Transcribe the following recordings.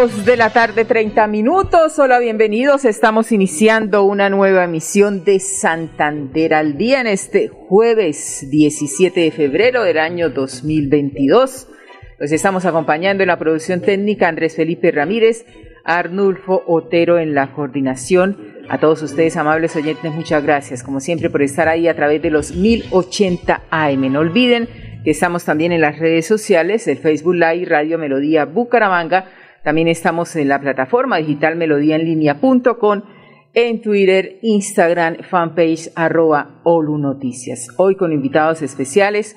Dos de la tarde, 30 minutos. Hola, bienvenidos. Estamos iniciando una nueva emisión de Santander al día en este jueves 17 de febrero del año 2022. Los estamos acompañando en la producción técnica Andrés Felipe Ramírez, Arnulfo Otero en la coordinación. A todos ustedes, amables oyentes, muchas gracias, como siempre, por estar ahí a través de los 1080 AM. No olviden que estamos también en las redes sociales, el Facebook Live Radio Melodía Bucaramanga también estamos en la plataforma digital melodíaenlínea.com, en Twitter, Instagram, fanpage arroba Olu. Hoy con invitados especiales.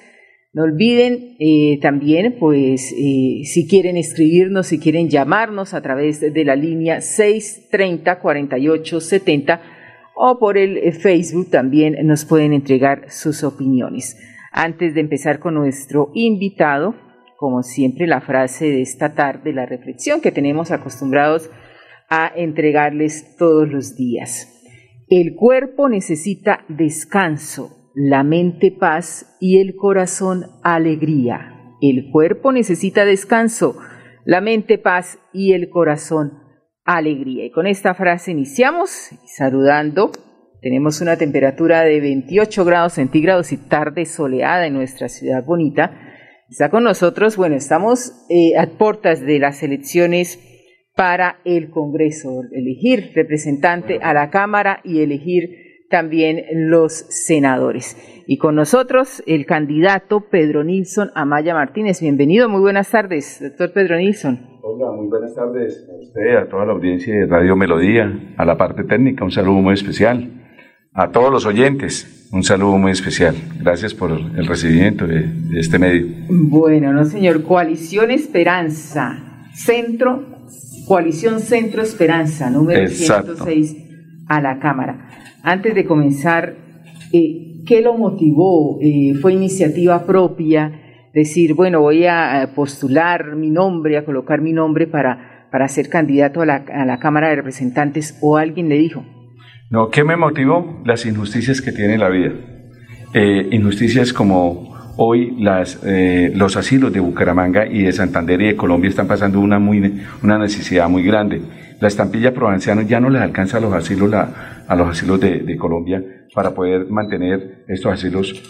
No olviden eh, también, pues, eh, si quieren escribirnos, si quieren llamarnos a través de la línea 630-4870 o por el eh, Facebook también nos pueden entregar sus opiniones. Antes de empezar con nuestro invitado, como siempre, la frase de esta tarde, la reflexión que tenemos acostumbrados a entregarles todos los días. El cuerpo necesita descanso, la mente paz y el corazón alegría. El cuerpo necesita descanso, la mente paz y el corazón alegría. Y con esta frase iniciamos saludando. Tenemos una temperatura de 28 grados centígrados y tarde soleada en nuestra ciudad bonita Está con nosotros, bueno, estamos eh, a puertas de las elecciones para el Congreso, elegir representante a la Cámara y elegir también los senadores. Y con nosotros el candidato Pedro Nilsson Amaya Martínez. Bienvenido, muy buenas tardes, doctor Pedro Nilsson. Hola, muy buenas tardes a usted, a toda la audiencia de Radio Melodía, a la parte técnica, un saludo muy especial a todos los oyentes, un saludo muy especial. Gracias por el recibimiento de, este medio. Bueno, no señor, Coalición Esperanza, Centro, Coalición Centro Esperanza, número 106 a la Cámara. Antes de comenzar, eh, ¿qué lo motivó? Eh, ¿Fue iniciativa propia? Decir, bueno, voy a postular mi nombre, a colocar mi nombre para, para ser candidato a la, a la Cámara de Representantes o alguien le dijo, no, ¿qué me motivó? Las injusticias que tiene la vida. Eh, injusticias como hoy las, eh, los asilos de Bucaramanga y de Santander y de Colombia están pasando una, muy, una necesidad muy grande. La estampilla provinciana ya no les alcanza a los asilos, a los asilos de, Colombia para poder mantener estos asilos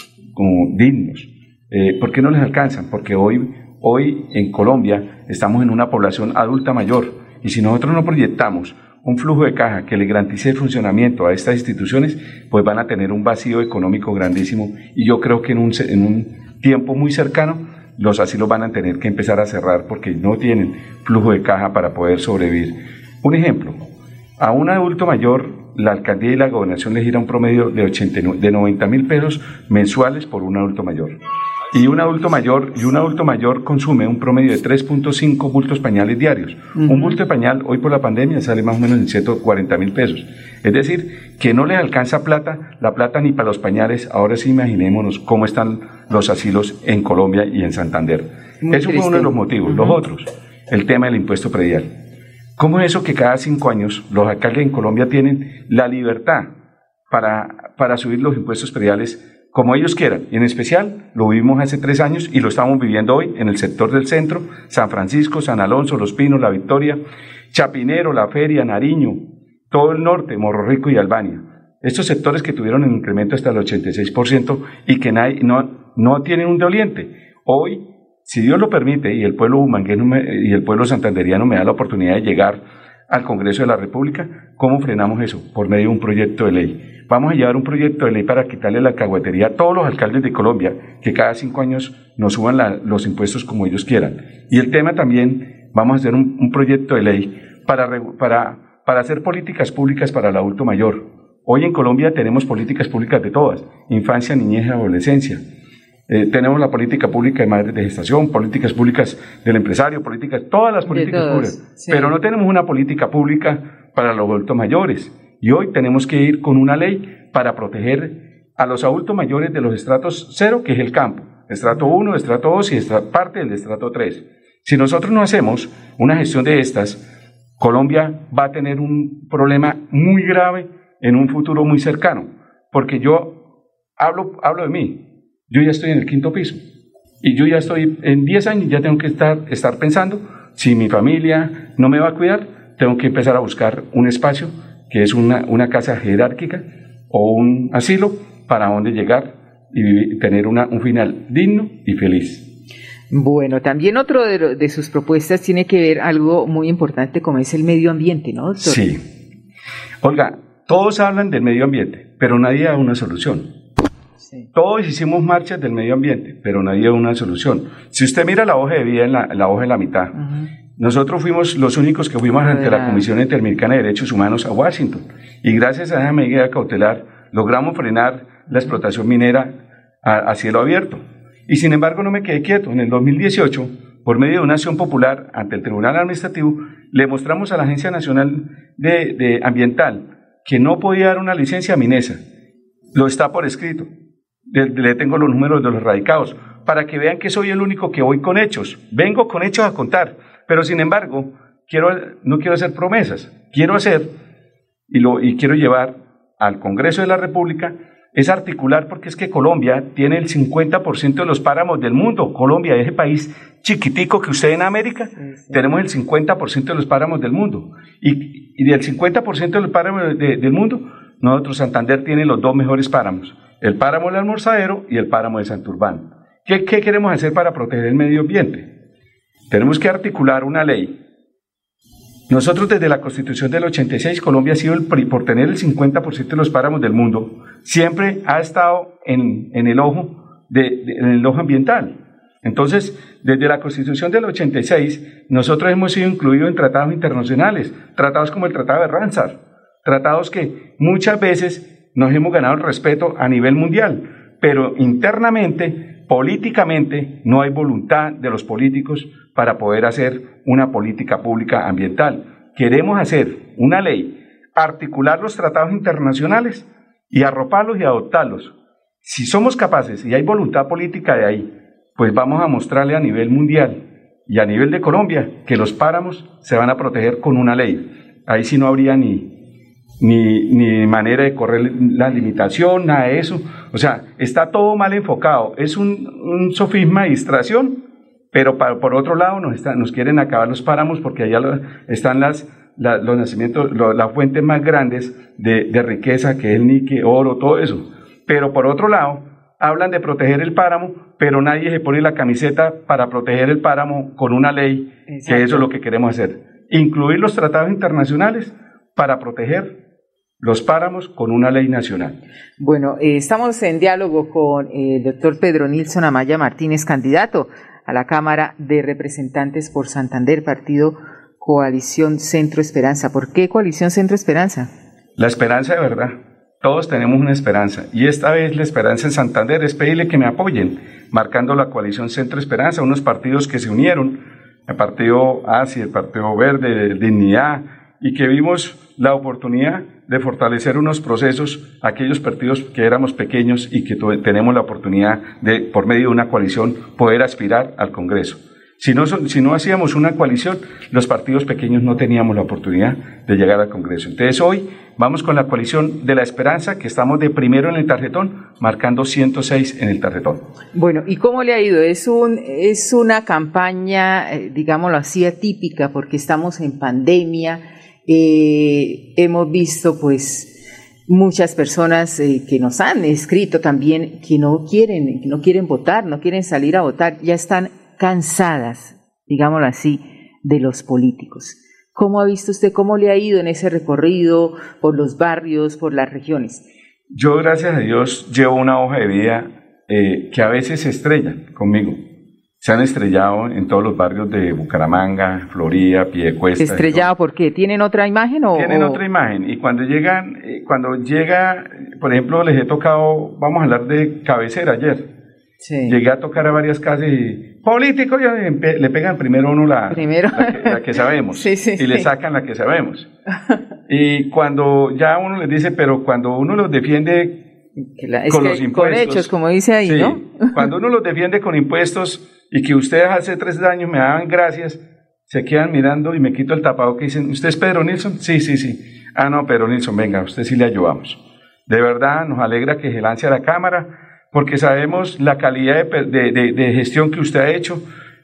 dignos. Eh, ¿Por qué no les alcanzan? Porque hoy, hoy en Colombia estamos en una población adulta mayor y si nosotros no proyectamos un flujo de caja que le garantice el funcionamiento a estas instituciones, pues van a tener un vacío económico grandísimo y yo creo que en un, en un tiempo muy cercano los asilos van a tener que empezar a cerrar porque no tienen flujo de caja para poder sobrevivir. Un ejemplo, a un adulto mayor la alcaldía y la gobernación le gira un promedio de, 80, de 90 mil pesos mensuales por un adulto mayor y un adulto mayor y un adulto mayor consume un promedio de 3.5 bultos pañales diarios. Un bulto de pañal hoy por la pandemia sale más o menos en 140 mil pesos. Es decir, que no les alcanza plata, la plata ni para los pañales. Ahora sí imaginémonos cómo están los asilos en Colombia y en Santander. eso fue uno de los motivos. Los otros, el tema del impuesto predial. ¿Cómo es eso que cada cinco años los alcaldes en Colombia tienen la libertad para, para subir los impuestos prediales como ellos quieran. En especial lo vivimos hace tres años y lo estamos viviendo hoy en el sector del centro, San Francisco, San Alonso, Los Pinos, La Victoria, Chapinero, La Feria, Nariño, todo el norte, Morro Rico y Albania. Estos sectores que tuvieron un incremento hasta el 86% y que no, tienen un doliente. Hoy, si Dios lo permite y el pueblo humangueno y el pueblo santanderiano me da la oportunidad de llegar al Congreso de la República, ¿cómo frenamos eso? Por medio de un proyecto de ley vamos a llevar un proyecto de ley para quitarle la caguatería a todos los alcaldes de Colombia, que cada cinco años nos suban los impuestos como ellos quieran. Y el tema también, vamos a hacer un, proyecto de ley para, para, para hacer políticas públicas para el adulto mayor. Hoy en Colombia tenemos políticas públicas de todas, infancia, niñez y adolescencia. Eh, tenemos la política pública de madres de gestación, políticas públicas del empresario, políticas, todas las políticas públicas. Pero no tenemos una política pública para los adultos mayores. Y hoy tenemos que ir con una ley para proteger a los adultos mayores de los estratos cero, que es el campo. Estrato 1, estrato 2 y parte del estrato 3. Si nosotros no hacemos una gestión de estas, Colombia va a tener un problema muy grave en un futuro muy cercano, porque yo hablo, hablo de mí, yo ya estoy en el quinto piso y yo ya estoy en 10 años, ya tengo que estar, estar pensando si mi familia no me va a cuidar, tengo que empezar a buscar un espacio que es una, una casa jerárquica o un asilo para donde llegar y tener una, un final digno y feliz. Bueno, también otro de, de, sus propuestas tiene que ver algo muy importante como es el medio ambiente, ¿no, doctor? Sí. Olga, todos hablan del medio ambiente, pero nadie da una solución. Todos hicimos marchas del medio ambiente, pero nadie da una solución. Si usted mira la hoja de vida en la, hoja de la mitad, nosotros fuimos los únicos que fuimos ante la Comisión Interamericana de Derechos Humanos a Washington y gracias a esa medida cautelar logramos frenar la explotación minera a, cielo abierto. Y sin embargo no me quedé quieto. En el 2018, por medio de una acción popular ante el Tribunal Administrativo, le mostramos a la Agencia Nacional de, Ambiental que no podía dar una licencia a Minesa. Lo está por escrito. Le, tengo los números de los radicados para que vean que soy el único que voy con hechos. Vengo con hechos a contar, pero sin embargo, quiero, no quiero hacer promesas, quiero hacer y, lo, y quiero llevar al Congreso de la República es articular porque es que Colombia tiene el 50% de los páramos del mundo. Colombia, ese país chiquitico que usted en América, tenemos el 50% de los páramos del mundo. Y, y del 50% de los páramos del mundo, nosotros Santander tiene los dos mejores páramos, el páramo del Almorzadero y el páramo de Santurbán. ¿Qué, ¿Qué queremos hacer para proteger el medio ambiente? Tenemos que articular una ley nosotros desde la Constitución del 86, Colombia ha sido el, por tener el 50% de los páramos del mundo, siempre ha estado en, el ojo en el ojo ambiental. Entonces, desde la Constitución del 86, nosotros hemos sido incluidos en tratados internacionales, tratados como el Tratado de Ramsar, tratados que muchas veces nos hemos ganado el respeto a nivel mundial, pero internamente, políticamente, no hay voluntad de los políticos para poder hacer una política pública ambiental. Queremos hacer una ley, articular los tratados internacionales y arroparlos y adoptarlos. Si somos capaces y hay voluntad política de ahí, pues vamos a mostrarle a nivel mundial y a nivel de Colombia que los páramos se van a proteger con una ley. Ahí sí no habría ni, ni, manera de correr la limitación, nada de eso. O sea, está todo mal enfocado. Es un, un sofisma de distracción pero por otro lado nos, nos quieren acabar los páramos porque allá están las, los nacimientos, las fuentes más grandes de, riqueza, que es el níquel, oro, todo eso. Pero por otro lado, hablan de proteger el páramo, pero nadie se pone la camiseta para proteger el páramo con una ley, que eso es lo que queremos hacer. Incluir los tratados internacionales para proteger los páramos con una ley nacional. Bueno, eh, estamos en diálogo con el doctor Pedro Nilsson Amaya Martínez, candidato a la Cámara de Representantes por Santander, partido Coalición Centro Esperanza. ¿Por qué Coalición Centro Esperanza? La esperanza de verdad. Todos tenemos una esperanza. Y esta vez la esperanza en Santander es pedirle que me apoyen, marcando la Coalición Centro Esperanza, unos partidos que se unieron, el Partido ASI, el Partido Verde, Dignidad, y que vimos la oportunidad de fortalecer unos procesos, aquellos partidos que éramos pequeños y que tenemos la oportunidad de, por medio de una coalición, poder aspirar al Congreso. Si no, si no hacíamos una coalición, los partidos pequeños no teníamos la oportunidad de llegar al Congreso. Entonces hoy vamos con la coalición de la esperanza, que estamos de primero en el tarjetón, marcando 106 en el tarjetón. Bueno, ¿y cómo le ha ido? Es, un, es una campaña, eh, digámoslo así, atípica, porque estamos en pandemia eh, hemos visto pues muchas personas eh, que nos han escrito también que no quieren, que no quieren votar, no quieren salir a votar, ya están cansadas, digámoslo así, de los políticos. ¿Cómo ha visto usted, cómo le ha ido en ese recorrido por los barrios, por las regiones? Yo, gracias a Dios, llevo una hoja de vida eh, que a veces se estrella conmigo se han estrellado en todos los barrios de Bucaramanga, Florida, Piedecuesta. ¿Estrellado por qué? ¿Tienen otra imagen o...? Tienen otra imagen y cuando llegan, eh, cuando llega, por ejemplo, les he tocado, vamos a hablar de cabecera ayer. Llegué a tocar a varias casas y político, ya le pegan primero uno la, La, que, sabemos y le sacan la que sabemos. y cuando ya uno les dice, pero cuando uno los defiende con los impuestos. Con hechos, como dice ahí, ¿no? cuando uno los defiende con impuestos y que ustedes hace tres años me daban gracias, se quedan mirando y me quito el tapado que dicen, ¿usted es Pedro Nilsson? Sí, sí, sí. Ah, no, Pedro Nilsson, venga, usted sí le ayudamos. De verdad, nos alegra que se lance a la Cámara porque sabemos la calidad de, gestión que usted ha hecho.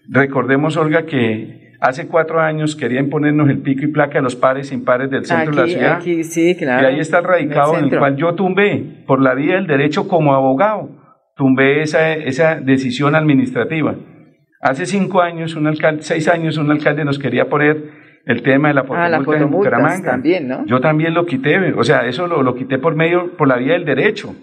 Recordemos, Olga, que hace cuatro años quería imponernos el pico y placa a los pares e impares del centro de la ciudad. sí, claro, y ahí está el radicado en el, cual yo tumbé, por la vía del derecho como abogado, tumbé esa, esa decisión administrativa. Hace cinco años, un alcalde, seis años, un alcalde nos quería poner el tema de la fotomulta ah, en Bucaramanga. También, ¿no? Yo también lo quité, o sea, eso lo, lo quité por medio, por la vía del derecho.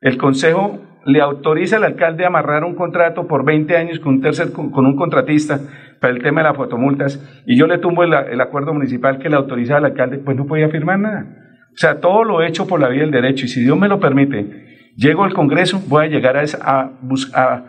El Consejo le autoriza al alcalde a amarrar un contrato por 20 años con un, tercer, con, un contratista para el tema de las fotomultas y yo le tumbo el, acuerdo municipal que le autoriza al alcalde, pues no podía firmar nada. O sea, todo lo hecho por la vía del derecho y si Dios me lo permite, llego al Congreso, voy a llegar a, a,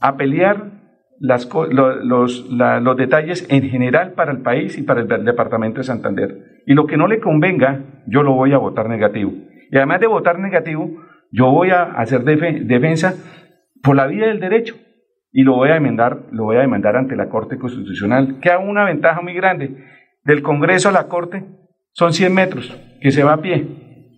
a pelear las, los, los detalles en general para el país y para el departamento de Santander. Y lo que no le convenga, yo lo voy a votar negativo. Y además de votar negativo, yo voy a hacer defensa por la vía del derecho y lo voy a demandar, lo voy a demandar ante la Corte Constitucional, que ha una ventaja muy grande. Del Congreso a la Corte son 100 metros, que se va a pie.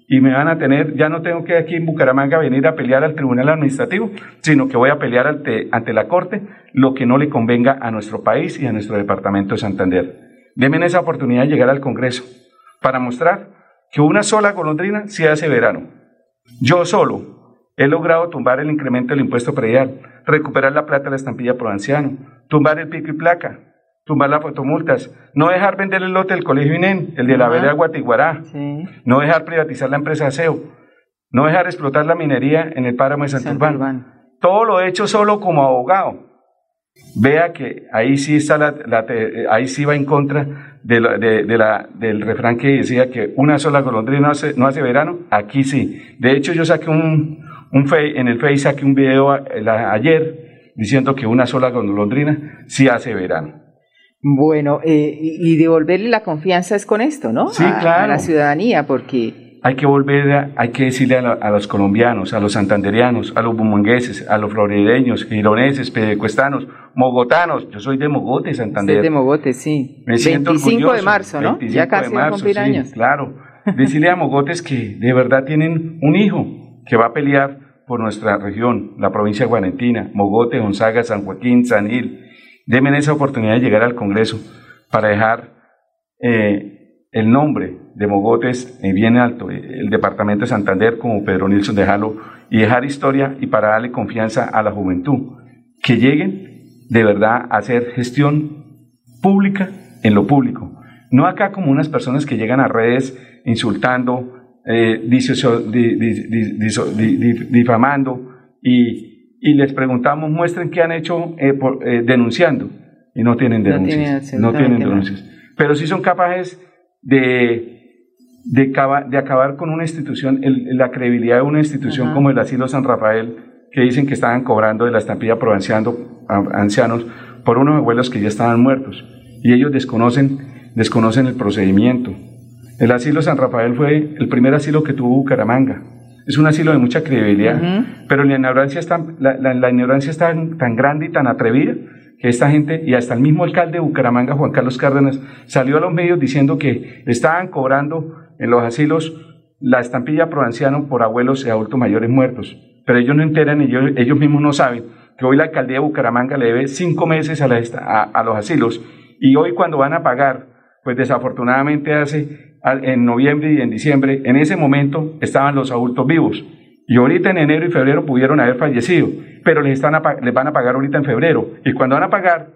Y me van a tener, ya no tengo que aquí en Bucaramanga venir a pelear al Tribunal Administrativo, sino que voy a pelear ante, ante la Corte lo que no le convenga a nuestro país y a nuestro departamento de Santander. Denme esa oportunidad de llegar al Congreso para mostrar que una sola golondrina se hace verano yo solo he logrado tumbar el incremento del impuesto predial, recuperar la plata de la estampilla por anciano, tumbar el pico y placa, tumbar las fotomultas, no dejar vender el lote del colegio INEN, el de la vereda Guatiguará, no dejar privatizar la empresa ASEO, no dejar explotar la minería en el páramo de Santurbán. Todo lo he hecho solo como abogado. Vea que ahí sí está la, ahí sí va en contra de la, del refrán que decía que una sola golondrina no hace, no hace verano, aquí sí. De hecho, yo saqué un, un en el Face saqué un video ayer diciendo que una sola golondrina sí hace verano. Bueno, eh, y devolverle la confianza es con esto, ¿no? Sí, claro. A la ciudadanía, porque hay que volver, hay que decirle a, los colombianos, a los santanderianos, a los bumangueses, a los florideños, gironeses, pedecuestanos, mogotanos. Yo soy de Mogote, Santander. Soy de Mogote, sí. Me 25 de marzo, ¿no? Ya casi va a cumplir años. Claro. Decirle a Mogotes que de verdad tienen un hijo que va a pelear por nuestra región, la provincia de Guarentina, Mogote, Gonzaga, San Joaquín, San Gil. Denme esa oportunidad de llegar al Congreso para dejar eh, el nombre de Mogotes en bien alto, el departamento de Santander como Pedro Nilsson de Jalo, y dejar historia y para darle confianza a la juventud, que lleguen de verdad hacer gestión pública en lo público. No acá como unas personas que llegan a redes insultando, eh, difamando y, y, les preguntamos, muestren qué han hecho eh, eh, denunciando y no tienen denuncias. No tienen, denuncias. Pero sí son capaces de de, de acabar con una institución, la credibilidad de una institución como el Asilo San Rafael, que dicen que estaban cobrando de la estampilla por ancianos por unos abuelos que ya estaban muertos. Y ellos desconocen, desconocen el procedimiento. El Asilo San Rafael fue el primer asilo que tuvo Bucaramanga. Es un asilo de mucha credibilidad, pero la ignorancia, está, la, la, ignorancia es tan, tan grande y tan atrevida que esta gente, y hasta el mismo alcalde de Bucaramanga, Juan Carlos Cárdenas, salió a los medios diciendo que estaban cobrando en los asilos la estampilla pro anciano por abuelos y adultos mayores muertos. Pero ellos no enteran, ellos, ellos mismos no saben que hoy la alcaldía de Bucaramanga le debe cinco meses a, la, a, los asilos y hoy cuando van a pagar, pues desafortunadamente hace en noviembre y en diciembre, en ese momento estaban los adultos vivos. Y ahorita en enero y febrero pudieron haber fallecido, pero les, están les van a pagar ahorita en febrero. Y cuando van a pagar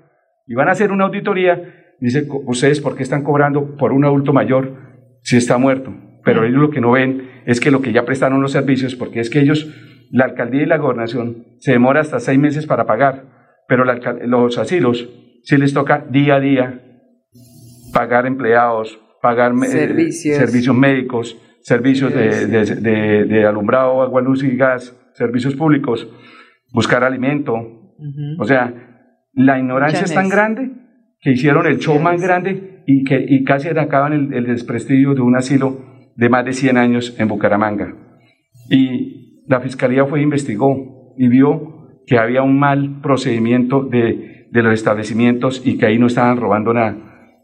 y van a hacer una auditoría, dice, ustedes, ¿por qué están cobrando por un adulto mayor si está muerto. Pero mm. ellos lo que no ven es que lo que ya prestaron los servicios, porque es que ellos, la alcaldía y la gobernación, se demora hasta seis meses para pagar, pero los asilos sí les toca día a día pagar empleados, pagar eh, servicios, médicos, servicios de, de, alumbrado, agua, luz y gas, servicios públicos. buscar alimento. O sea, la ignorancia es tan grande que hicieron el show más grande y que y casi atacaban el, el desprestigio de un asilo de más de 100 años en Bucaramanga. Y la fiscalía fue e investigó y vio que había un mal procedimiento de, de los establecimientos y que ahí no estaban robando nada.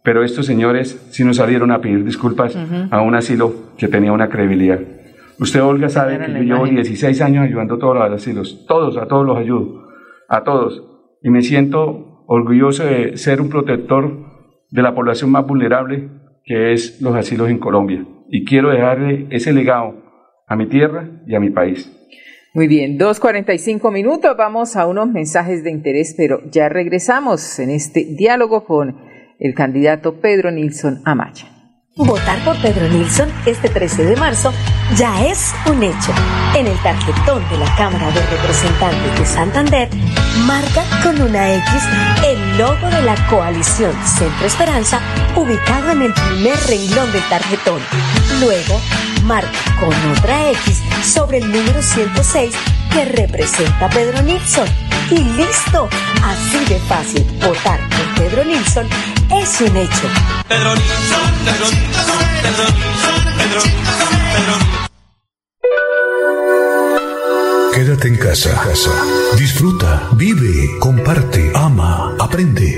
Pero estos señores sí nos salieron a pedir disculpas a un asilo que tenía una credibilidad. Usted, Olga, sabe que yo llevo 16 años ayudando a todos los asilos. Todos, a todos los ayudo. A todos. Y me siento orgulloso de ser un protector de la población más vulnerable que es los asilos en Colombia. Y quiero dejarle ese legado a mi tierra y a mi país. Muy bien, 2.45 minutos, vamos a unos mensajes de interés, pero ya regresamos en este diálogo con el candidato Pedro Nilsson Amaya. Votar por Pedro Nilsson este 13 de marzo ya es un hecho. En el tarjetón de la Cámara de Representantes de Santander, marca con una X el logo de la coalición Centro Esperanza ubicado en el primer renglón del tarjetón. Luego, marca con otra X sobre el número 106 que representa a Pedro Nilsson. Y listo, así de fácil, votar por Pedro Nilsson es un hecho. Pedro. Quédate en casa, casa. Disfruta, vive, comparte, ama, aprende,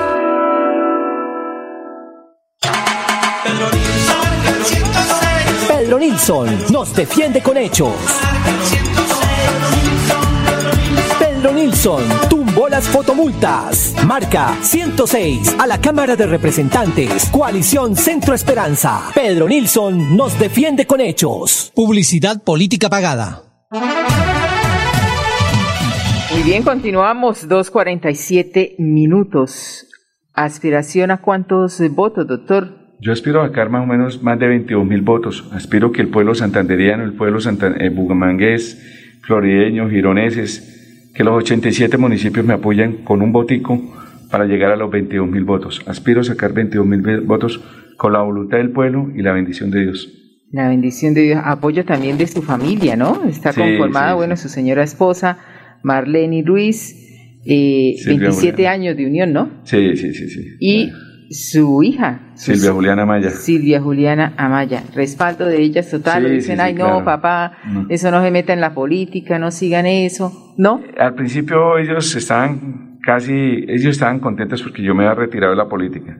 Pedro Nilsson nos defiende con hechos. Pedro Nilsson tumbó las fotomultas. Marca 106 a la Cámara de Representantes. Coalición Centro Esperanza. Pedro Nilsson nos defiende con hechos. Publicidad política pagada. Muy bien, continuamos. 2.47 minutos. ¿Aspiración a cuántos votos, doctor? Yo aspiro a sacar más o menos más de 22 mil votos. Aspiro que el pueblo santanderiano, el pueblo eh, bugamangués, florideños, gironeses, que los 87 municipios me apoyen con un botico para llegar a los 22 mil votos. Aspiro a sacar 22 mil votos con la voluntad del pueblo y la bendición de Dios. La bendición de Dios, apoyo también de su familia, ¿no? Está conformada, bueno, su señora esposa, Marlene Ruiz, eh, 27 años de unión, ¿no? Sí, sí, sí, sí. Y su hija. Silvia Juliana Amaya. Silvia Juliana Amaya. Respaldo de ellas total. dicen, ay, no, papá, eso no se meta en la política, no sigan eso. ¿No? Al principio ellos estaban casi, ellos estaban contentos porque yo me había retirado de la política.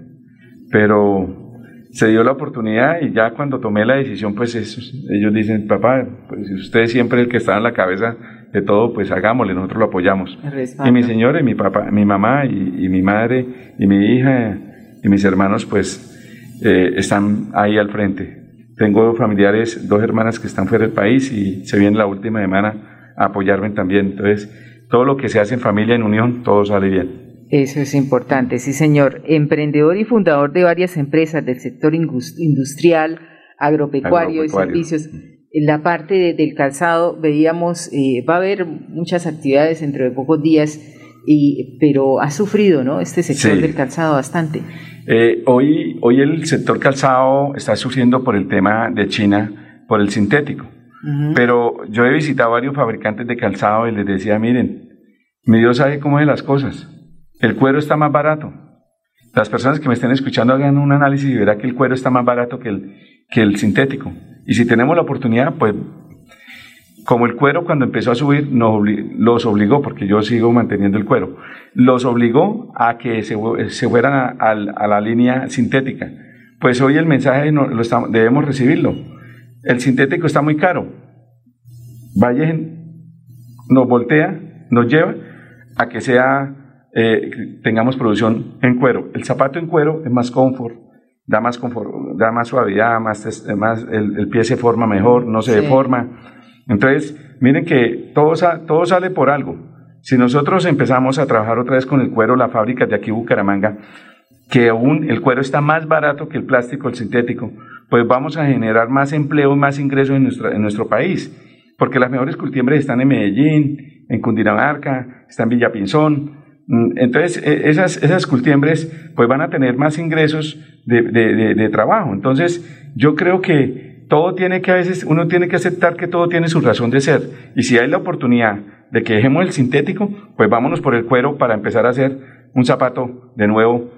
Pero se dio la oportunidad y ya cuando tomé la decisión, pues ellos dicen, papá, pues usted es siempre el que está en la cabeza de todo, pues hagámosle, nosotros lo apoyamos. Y mi señora y mi papá, mi mamá y, y mi madre y mi hija y mis hermanos pues eh, están ahí al frente. Tengo familiares, dos hermanas que están fuera del país y se viene la última semana a apoyarme también. Entonces, todo lo que se hace en familia, en unión, todo sale bien. Eso es importante, sí señor. Emprendedor y fundador de varias empresas del sector industrial, agropecuario, y servicios. En la parte del calzado veíamos, eh, va a haber muchas actividades dentro de pocos días, y, pero ha sufrido ¿no? este sector del calzado bastante. Eh, hoy, hoy el sector calzado está sufriendo por el tema de China, por el sintético. Pero yo he visitado varios fabricantes de calzado y les decía, miren, mi Dios sabe cómo es las cosas. El cuero está más barato. Las personas que me estén escuchando hagan un análisis y verán que el cuero está más barato que el, que el sintético. Y si tenemos la oportunidad, pues como el cuero cuando empezó a subir nos los obligó, porque yo sigo manteniendo el cuero, los obligó a que se, se fueran a, la línea sintética. Pues hoy el mensaje no, lo debemos recibirlo. El sintético está muy caro. Vaya, nos voltea, nos lleva a que sea, eh, tengamos producción en cuero. El zapato en cuero es más confort, da más confort, da más suavidad, más, más el, pie se forma mejor, no se deforma entonces, miren que todo, todo sale por algo. Si nosotros empezamos a trabajar otra vez con el cuero, la fábrica de aquí Bucaramanga, que aún el cuero está más barato que el plástico, el sintético, pues vamos a generar más empleo y más ingresos en, en nuestro país. Porque las mejores cultiembres están en Medellín, en Cundinamarca, están en Villapinzón. Mm, entonces, e, esas, esas cultiembres pues van a tener más ingresos de, de trabajo. Entonces, yo creo que todo tiene que a veces, uno tiene que aceptar que todo tiene su razón de ser. Y si hay la oportunidad de que dejemos el sintético, pues vámonos por el cuero para empezar a hacer un zapato de nuevo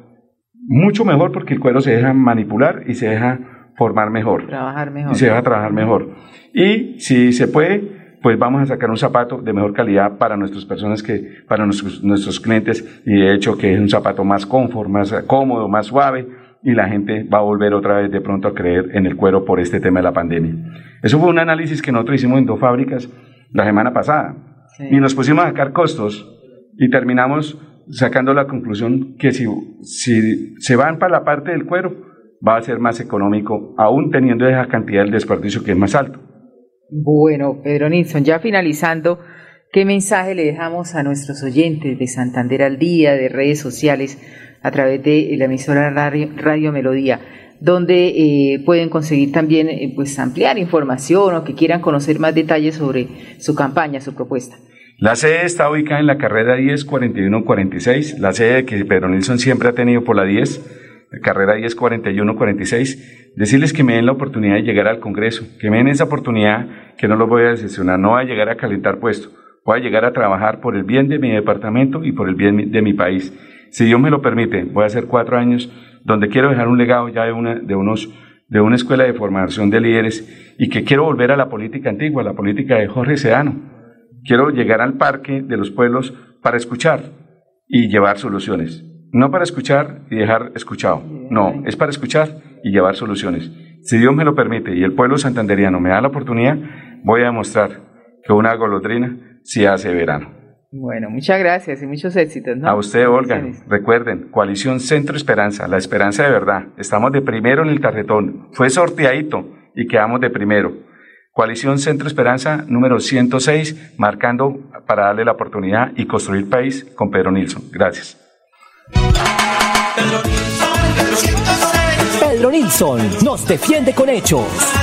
mucho mejor porque el cuero se deja manipular y se deja formar mejor. Trabajar mejor. Y se va a trabajar mejor. Y si se puede, pues vamos a sacar un zapato de mejor calidad para nuestras personas que, para nuestros, nuestros clientes, y de hecho que es un zapato más confort, más cómodo, más suave, y la gente va a volver otra vez de pronto a creer en el cuero por este tema de la pandemia. Eso fue un análisis que nosotros hicimos en dos fábricas la semana pasada, y nos pusimos a sacar costos, y terminamos sacando la conclusión que si, si se van para la parte del cuero, va a ser más económico, aún teniendo esa cantidad de desperdicio que es más alto. Bueno, Pedro Nilsson, ya finalizando, ¿qué mensaje le dejamos a nuestros oyentes de Santander al Día, de redes sociales, a través de la emisora Radio, Melodía? donde eh, pueden conseguir también eh, pues ampliar información o que quieran conocer más detalles sobre su campaña, su propuesta. La sede está ubicada en la carrera 10 46, la sede que Pedro Nilsson siempre ha tenido por la 10 carrera 10, 41, 46, decirles que me den la oportunidad de llegar al Congreso, que me den esa oportunidad, que no los voy a decepcionar, no voy a llegar a calentar puesto, voy a llegar a trabajar por el bien de mi departamento y por el bien de mi país. Si Dios me lo permite, voy a hacer cuatro años donde quiero dejar un legado ya de una, de unos, de una escuela de formación de líderes y que quiero volver a la política antigua, la política de Jorge Sedano. Quiero llegar al parque de los pueblos para escuchar y llevar soluciones. No para escuchar y dejar escuchado. No, es para escuchar y llevar soluciones. Si Dios me lo permite y el pueblo santanderiano me da la oportunidad, voy a demostrar que una golondrina sí hace verano. Bueno, muchas gracias y muchos éxitos. A usted, Olga. Recuerden, Coalición Centro Esperanza, la esperanza de verdad. Estamos de primero en el tarjetón. Fue sorteadito y quedamos de primero. Coalición Centro Esperanza número 106, marcando para darle la oportunidad y construir país con Pedro Nilsson. Gracias. Pedro Nilsson nos defiende con hechos.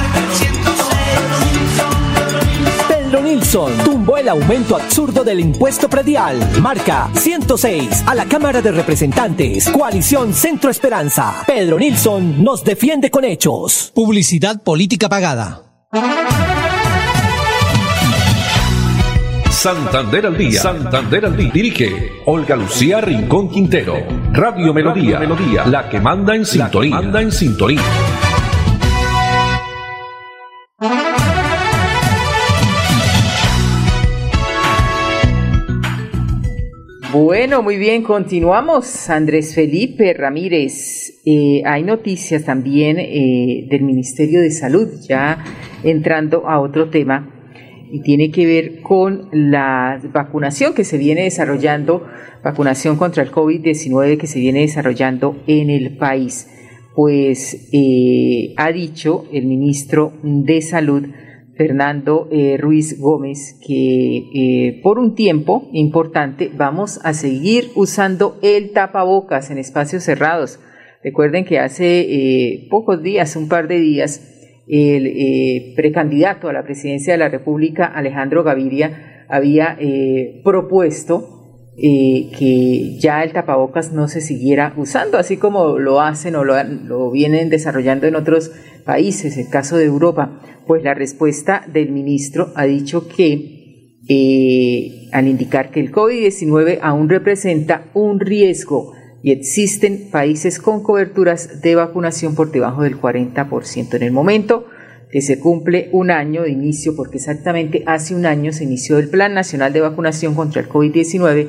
Pedro Nilsson tumbó el aumento absurdo del impuesto predial. Marca 106 a la Cámara de Representantes. Coalición Centro Esperanza. Pedro Nilsson nos defiende con hechos. Publicidad política pagada. Santander al día. Santander al día. Dirige Olga Lucía Rincón Quintero. Radio Melodía. Melodía. La que manda en sintonía. manda en sintonía. Bueno, muy bien, continuamos. Andrés Felipe Ramírez, eh, hay noticias también eh, del Ministerio de Salud, ya entrando a otro tema y tiene que ver con la vacunación que se viene desarrollando, vacunación contra el COVID-19 que se viene desarrollando en el país. Pues eh, ha dicho el ministro de Salud, Fernando eh, Ruiz Gómez, que eh, por un tiempo importante vamos a seguir usando el tapabocas en espacios cerrados. Recuerden que hace pocos días, un par de días, el eh, precandidato a la presidencia de la República, Alejandro Gaviria, había eh, propuesto eh, que ya el tapabocas no se siguiera usando, así como lo hacen o lo, vienen desarrollando en otros países, el caso de Europa. Pues la respuesta del ministro ha dicho que al indicar que el COVID-19 aún representa un riesgo y existen países con coberturas de vacunación por debajo del 40%. En el momento que se cumple un año de inicio, porque exactamente hace un año se inició el Plan Nacional de Vacunación contra el COVID-19,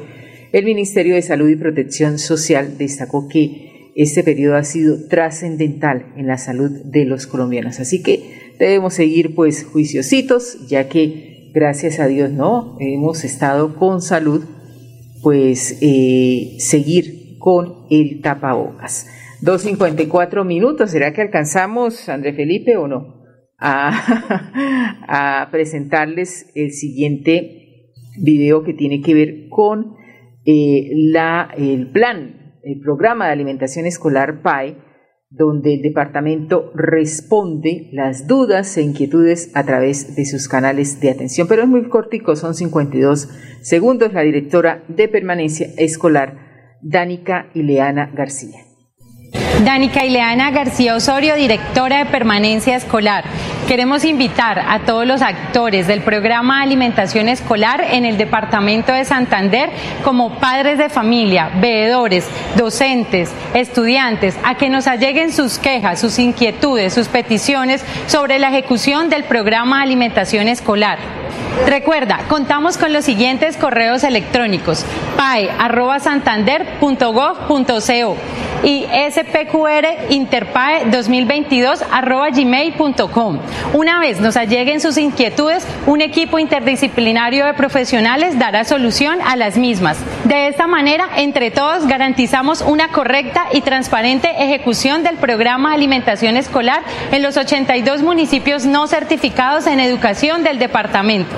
el Ministerio de Salud y Protección Social destacó que este periodo ha sido trascendental en la salud de los colombianos. Así que debemos seguir pues juiciositos, ya que gracias a Dios no hemos estado con salud, pues eh, seguir con el tapabocas. 2.54 minutos, ¿será que alcanzamos, André Felipe, o no? A, presentarles el siguiente video que tiene que ver con eh, la, el plan el programa de alimentación escolar PAE, donde el departamento responde las dudas e inquietudes a través de sus canales de atención. Pero es muy cortico, son 52 segundos. La directora de permanencia escolar, Dánica Ileana García. Danica Ileana García Osorio, directora de permanencia escolar. Queremos invitar a todos los actores del programa Alimentación Escolar en el Departamento de Santander, como padres de familia, veedores, docentes, estudiantes, a que nos alleguen sus quejas, sus inquietudes, sus peticiones sobre la ejecución del programa Alimentación Escolar. Recuerda, contamos con los siguientes correos electrónicos: pae@santander.gov.co y spqrinterpae2022 Una vez nos alleguen sus inquietudes, un equipo interdisciplinario de profesionales dará solución a las mismas. De esta manera, entre todos garantizamos una correcta y transparente ejecución del programa de alimentación escolar en los 82 municipios no certificados en educación del departamento.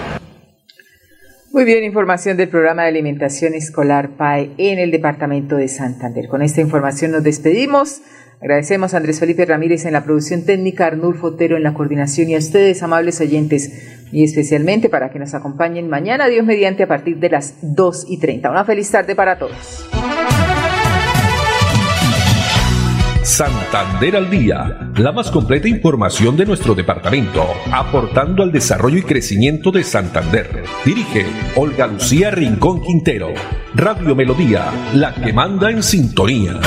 Muy bien, información del programa de alimentación escolar PAE en el departamento de Santander. Con esta información nos despedimos. Agradecemos a Andrés Felipe Ramírez en la producción técnica, Arnulfo Otero en la coordinación y a ustedes, amables oyentes, y especialmente para que nos acompañen mañana, Dios mediante, a partir de las 2 y 30. Una feliz tarde para todos. Santander al Día, la más completa información de nuestro departamento, aportando al desarrollo y crecimiento de Santander. Dirige Olga Lucía Rincón Quintero. Radio Melodía, la que manda en sintonía.